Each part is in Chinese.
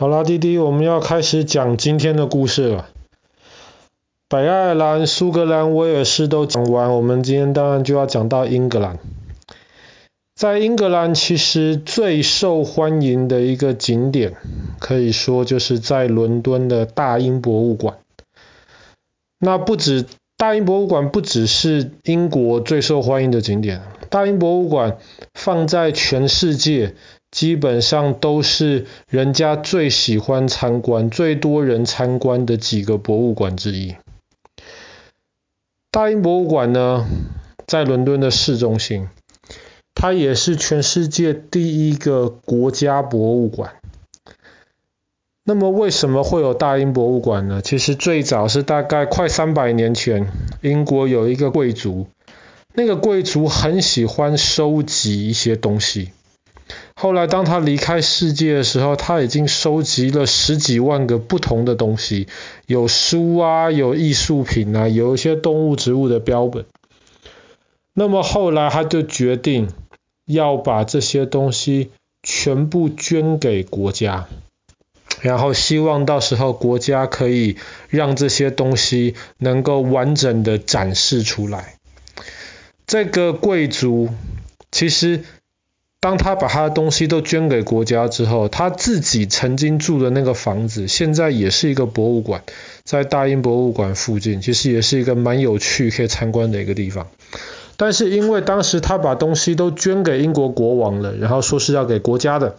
好啦，弟弟，我们要开始讲今天的故事了。北爱尔兰、苏格兰、威尔士都讲完，我们今天当然就要讲到英格兰。在英格兰，其实最受欢迎的一个景点，可以说就是在伦敦的大英博物馆。那不止大英博物馆，不只是英国最受欢迎的景点，大英博物馆放在全世界。基本上都是人家最喜欢参观、最多人参观的几个博物馆之一。大英博物馆呢，在伦敦的市中心，它也是全世界第一个国家博物馆。那么，为什么会有大英博物馆呢？其实最早是大概快三百年前，英国有一个贵族，那个贵族很喜欢收集一些东西。后来，当他离开世界的时候，他已经收集了十几万个不同的东西，有书啊，有艺术品啊，有一些动物、植物的标本。那么后来，他就决定要把这些东西全部捐给国家，然后希望到时候国家可以让这些东西能够完整的展示出来。这个贵族其实。当他把他的东西都捐给国家之后，他自己曾经住的那个房子，现在也是一个博物馆，在大英博物馆附近，其实也是一个蛮有趣可以参观的一个地方。但是因为当时他把东西都捐给英国国王了，然后说是要给国家的，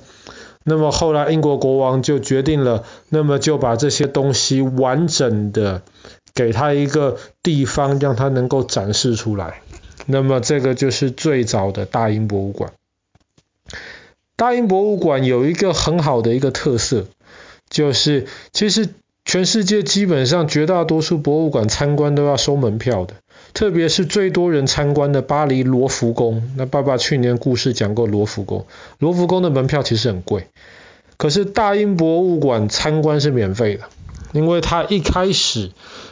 那么后来英国国王就决定了，那么就把这些东西完整的给他一个地方，让他能够展示出来。那么这个就是最早的大英博物馆。大英博物馆有一个很好的一个特色，就是其实全世界基本上绝大多数博物馆参观都要收门票的，特别是最多人参观的巴黎罗浮宫。那爸爸去年故事讲过罗浮宫，罗浮宫的门票其实很贵，可是大英博物馆参观是免费的，因为他一开始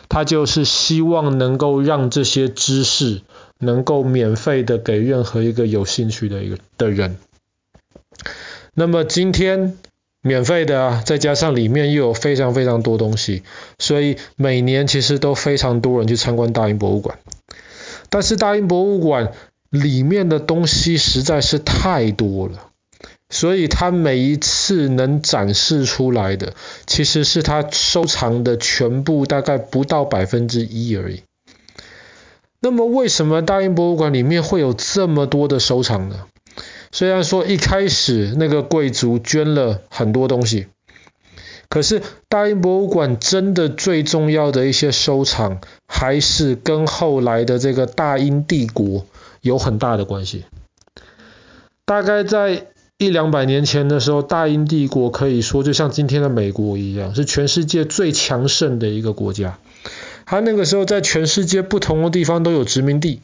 他就是希望能够让这些知识能够免费的给任何一个有兴趣的一个的人。那么今天免费的啊，再加上里面又有非常非常多东西，所以每年其实都非常多人去参观大英博物馆。但是大英博物馆里面的东西实在是太多了，所以它每一次能展示出来的，其实是它收藏的全部大概不到百分之一而已。那么为什么大英博物馆里面会有这么多的收藏呢？虽然说一开始那个贵族捐了很多东西，可是大英博物馆真的最重要的一些收藏，还是跟后来的这个大英帝国有很大的关系。大概在一两百年前的时候，大英帝国可以说就像今天的美国一样，是全世界最强盛的一个国家。它那个时候在全世界不同的地方都有殖民地，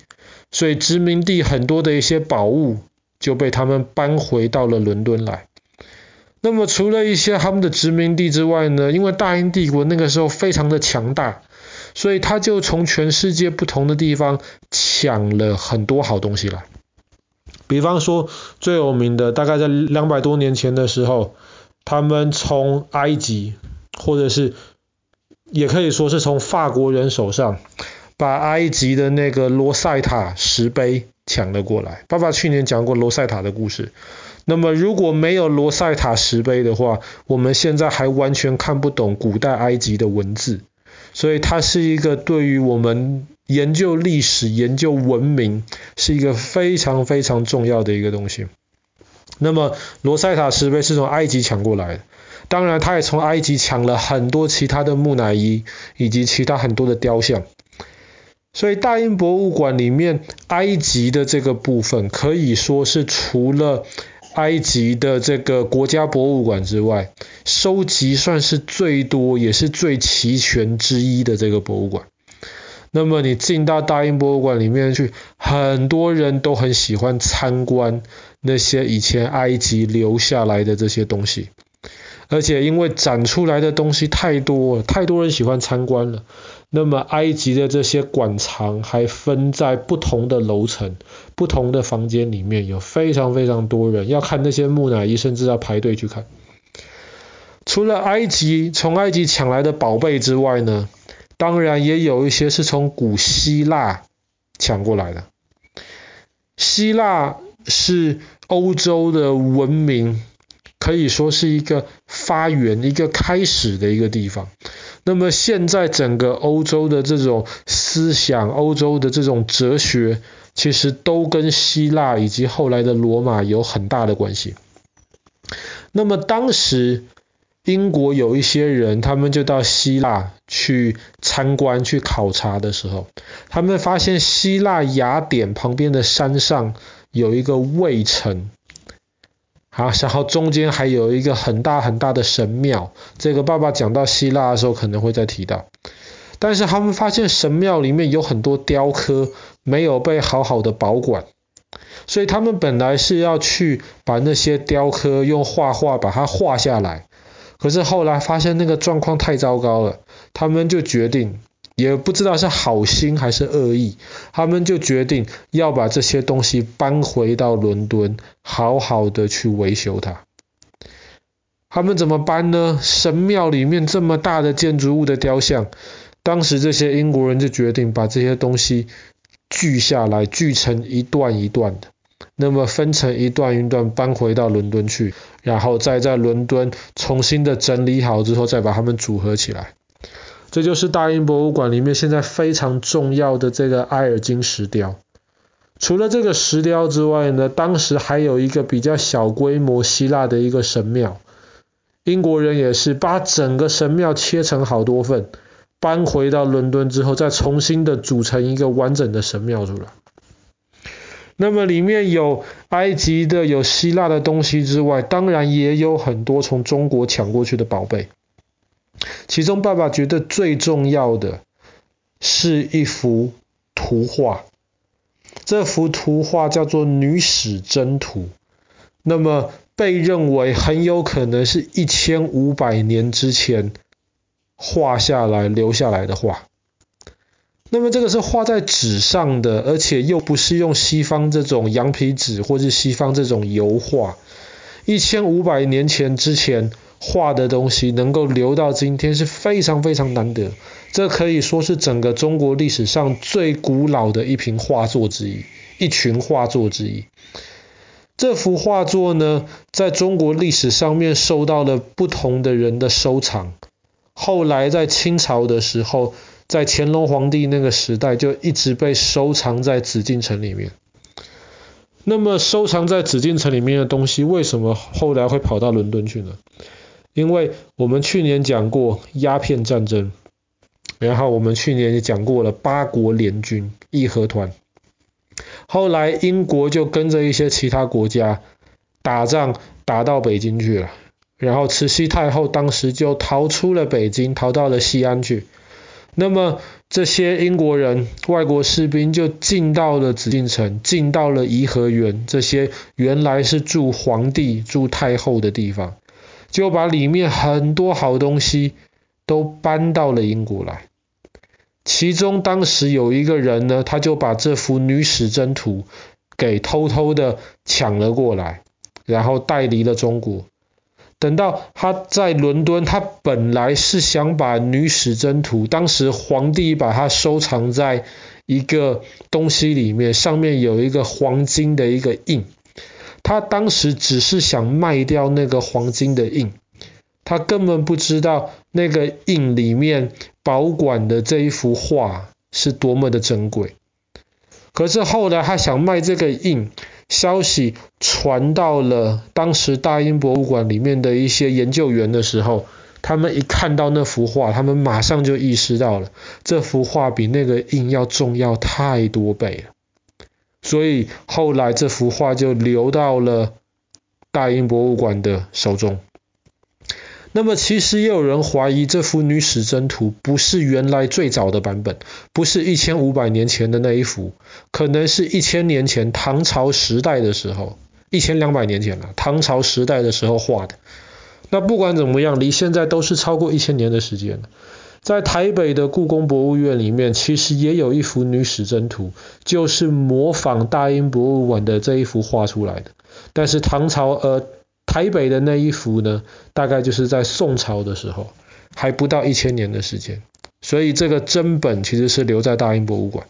所以殖民地很多的一些宝物。就被他们搬回到了伦敦来。那么除了一些他们的殖民地之外呢，因为大英帝国那个时候非常的强大，所以他就从全世界不同的地方抢了很多好东西来。比方说最有名的，大概在两百多年前的时候，他们从埃及，或者是也可以说是从法国人手上，把埃及的那个罗塞塔石碑。抢了过来。爸爸去年讲过罗塞塔的故事。那么如果没有罗塞塔石碑的话，我们现在还完全看不懂古代埃及的文字。所以它是一个对于我们研究历史、研究文明是一个非常非常重要的一个东西。那么罗塞塔石碑是从埃及抢过来的，当然他也从埃及抢了很多其他的木乃伊以及其他很多的雕像。所以大英博物馆里面埃及的这个部分，可以说是除了埃及的这个国家博物馆之外，收集算是最多也是最齐全之一的这个博物馆。那么你进到大英博物馆里面去，很多人都很喜欢参观那些以前埃及留下来的这些东西。而且因为展出来的东西太多了，太多人喜欢参观了。那么埃及的这些馆藏还分在不同的楼层、不同的房间里面，有非常非常多人要看那些木乃伊，甚至要排队去看。除了埃及从埃及抢来的宝贝之外呢，当然也有一些是从古希腊抢过来的。希腊是欧洲的文明，可以说是一个发源、一个开始的一个地方。那么现在整个欧洲的这种思想、欧洲的这种哲学，其实都跟希腊以及后来的罗马有很大的关系。那么当时英国有一些人，他们就到希腊去参观、去考察的时候，他们发现希腊雅典旁边的山上有一个卫城。好，然后中间还有一个很大很大的神庙，这个爸爸讲到希腊的时候可能会再提到。但是他们发现神庙里面有很多雕刻没有被好好的保管，所以他们本来是要去把那些雕刻用画画把它画下来，可是后来发现那个状况太糟糕了，他们就决定。也不知道是好心还是恶意，他们就决定要把这些东西搬回到伦敦，好好的去维修它。他们怎么搬呢？神庙里面这么大的建筑物的雕像，当时这些英国人就决定把这些东西锯下来，锯成一段一段的，那么分成一段一段搬回到伦敦去，然后再在伦敦重新的整理好之后，再把它们组合起来。这就是大英博物馆里面现在非常重要的这个埃尔金石雕。除了这个石雕之外呢，当时还有一个比较小规模希腊的一个神庙。英国人也是把整个神庙切成好多份，搬回到伦敦之后，再重新的组成一个完整的神庙出来。那么里面有埃及的、有希腊的东西之外，当然也有很多从中国抢过去的宝贝。其中，爸爸觉得最重要的是一幅图画。这幅图画叫做《女史箴图》，那么被认为很有可能是一千五百年之前画下来、留下来的画。那么这个是画在纸上的，而且又不是用西方这种羊皮纸或是西方这种油画。一千五百年前之前。画的东西能够留到今天是非常非常难得，这可以说是整个中国历史上最古老的一瓶画作之一，一群画作之一。这幅画作呢，在中国历史上面受到了不同的人的收藏，后来在清朝的时候，在乾隆皇帝那个时代就一直被收藏在紫禁城里面。那么收藏在紫禁城里面的东西，为什么后来会跑到伦敦去呢？因为我们去年讲过鸦片战争，然后我们去年也讲过了八国联军义和团，后来英国就跟着一些其他国家打仗打到北京去了，然后慈禧太后当时就逃出了北京，逃到了西安去。那么这些英国人外国士兵就进到了紫禁城，进到了颐和园，这些原来是住皇帝、住太后的地方。就把里面很多好东西都搬到了英国来，其中当时有一个人呢，他就把这幅女史箴图给偷偷的抢了过来，然后带离了中国。等到他在伦敦，他本来是想把女史箴图，当时皇帝把它收藏在一个东西里面，上面有一个黄金的一个印。他当时只是想卖掉那个黄金的印，他根本不知道那个印里面保管的这一幅画是多么的珍贵。可是后来他想卖这个印，消息传到了当时大英博物馆里面的一些研究员的时候，他们一看到那幅画，他们马上就意识到了，这幅画比那个印要重要太多倍了。所以后来这幅画就流到了大英博物馆的手中。那么其实也有人怀疑这幅女史箴图不是原来最早的版本，不是一千五百年前的那一幅，可能是一千年前唐朝时代的时候，一千两百年前了，唐朝时代的时候画的。那不管怎么样，离现在都是超过一千年的时间了。在台北的故宫博物院里面，其实也有一幅女史箴图，就是模仿大英博物馆的这一幅画出来的。但是唐朝呃台北的那一幅呢，大概就是在宋朝的时候，还不到一千年的时间，所以这个真本其实是留在大英博物馆。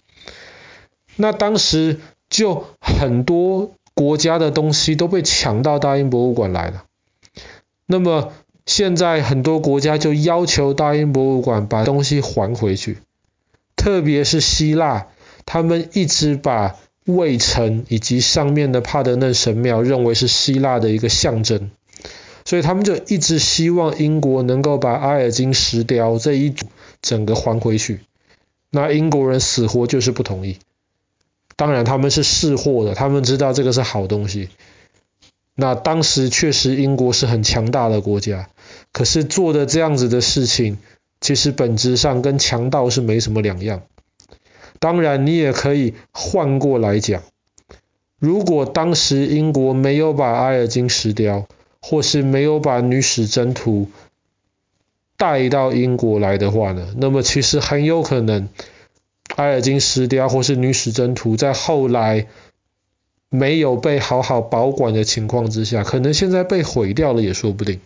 那当时就很多国家的东西都被抢到大英博物馆来了，那么现在很多国家就要求大英博物馆把东西还回去，特别是希腊，他们一直把卫城以及上面的帕德嫩神庙认为是希腊的一个象征，所以他们就一直希望英国能够把阿尔金石雕这一组整个还回去。那英国人死活就是不同意。当然他们是识货的，他们知道这个是好东西。那当时确实英国是很强大的国家，可是做的这样子的事情，其实本质上跟强盗是没什么两样。当然，你也可以换过来讲，如果当时英国没有把埃尔金石雕，或是没有把女史箴图带到英国来的话呢，那么其实很有可能埃尔金石雕或是女史箴图在后来没有被好好保管的情况之下，可能现在被毁掉了也说不定。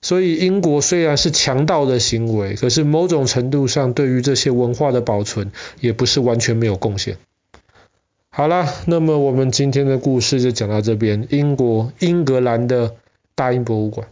所以英国虽然是强盗的行为，可是某种程度上对于这些文化的保存也不是完全没有贡献。好啦，那么我们今天的故事就讲到这边。英国英格兰的大英博物馆。